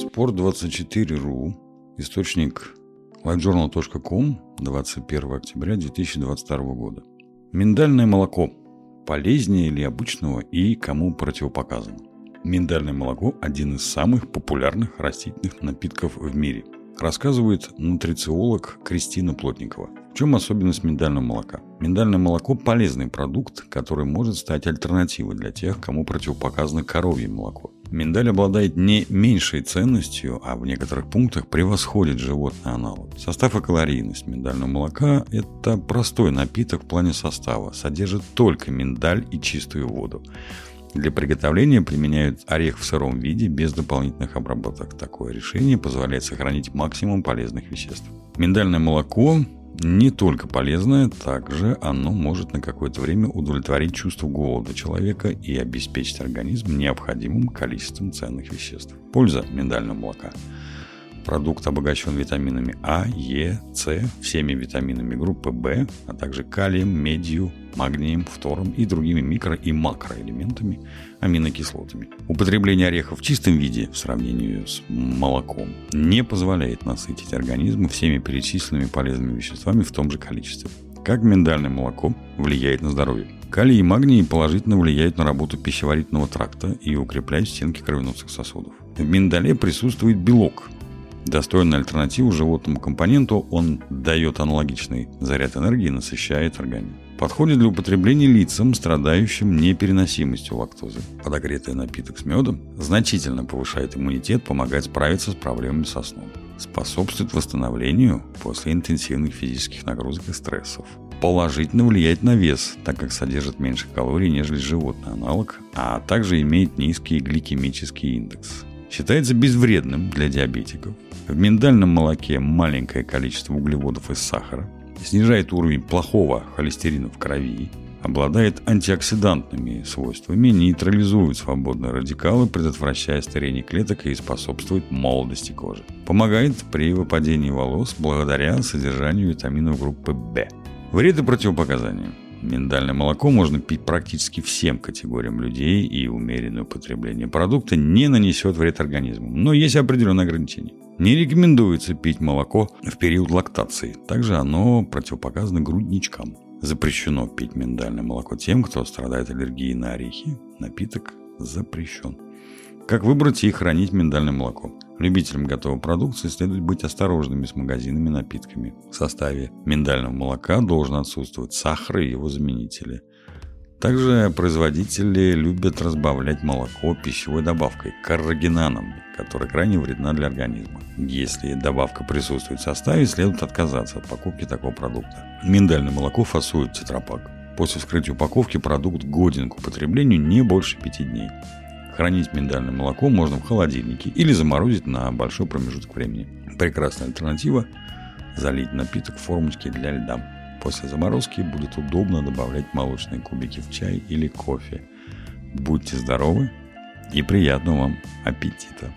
Спорт24.ру, источник livejournal.com, 21 октября 2022 года. Миндальное молоко. Полезнее ли обычного и кому противопоказано? Миндальное молоко – один из самых популярных растительных напитков в мире. Рассказывает нутрициолог Кристина Плотникова. В чем особенность миндального молока? Миндальное молоко – полезный продукт, который может стать альтернативой для тех, кому противопоказано коровье молоко. Миндаль обладает не меньшей ценностью, а в некоторых пунктах превосходит животный аналог. Состав и калорийность миндального молока – это простой напиток в плане состава, содержит только миндаль и чистую воду. Для приготовления применяют орех в сыром виде без дополнительных обработок. Такое решение позволяет сохранить максимум полезных веществ. Миндальное молоко не только полезное, также оно может на какое-то время удовлетворить чувство голода человека и обеспечить организм необходимым количеством ценных веществ. Польза миндального молока – Продукт обогащен витаминами А, Е, С, всеми витаминами группы В, а также калием, медью, магнием, фтором и другими микро- и макроэлементами, аминокислотами. Употребление орехов в чистом виде в сравнении с молоком не позволяет насытить организм всеми перечисленными полезными веществами в том же количестве. Как миндальное молоко влияет на здоровье? Калий и магний положительно влияют на работу пищеварительного тракта и укрепляют стенки кровеносных сосудов. В миндале присутствует белок, Достойная альтернатива животному компоненту, он дает аналогичный заряд энергии и насыщает организм. Подходит для употребления лицам, страдающим непереносимостью лактозы. Подогретый напиток с медом значительно повышает иммунитет, помогает справиться с проблемами со сном. Способствует восстановлению после интенсивных физических нагрузок и стрессов. Положительно влияет на вес, так как содержит меньше калорий, нежели животный аналог, а также имеет низкий гликемический индекс. Считается безвредным для диабетиков. В миндальном молоке маленькое количество углеводов и сахара, снижает уровень плохого холестерина в крови, обладает антиоксидантными свойствами, нейтрализует свободные радикалы, предотвращая старение клеток и способствует молодости кожи. Помогает при выпадении волос благодаря содержанию витаминов группы В. Вред и противопоказания. Миндальное молоко можно пить практически всем категориям людей, и умеренное употребление продукта не нанесет вред организму. Но есть определенные ограничения. Не рекомендуется пить молоко в период лактации. Также оно противопоказано грудничкам. Запрещено пить миндальное молоко тем, кто страдает аллергией на орехи. Напиток запрещен. Как выбрать и хранить миндальное молоко? Любителям готовой продукции следует быть осторожными с магазинами напитками. В составе миндального молока должен отсутствовать сахар и его заменители. Также производители любят разбавлять молоко пищевой добавкой – каррагинаном, которая крайне вредна для организма. Если добавка присутствует в составе, следует отказаться от покупки такого продукта. Миндальное молоко фасуют в тетрапак. После вскрытия упаковки продукт годен к употреблению не больше 5 дней. Хранить миндальное молоко можно в холодильнике или заморозить на большой промежуток времени. Прекрасная альтернатива – залить напиток в формочке для льда. После заморозки будет удобно добавлять молочные кубики в чай или кофе. Будьте здоровы и приятного вам аппетита!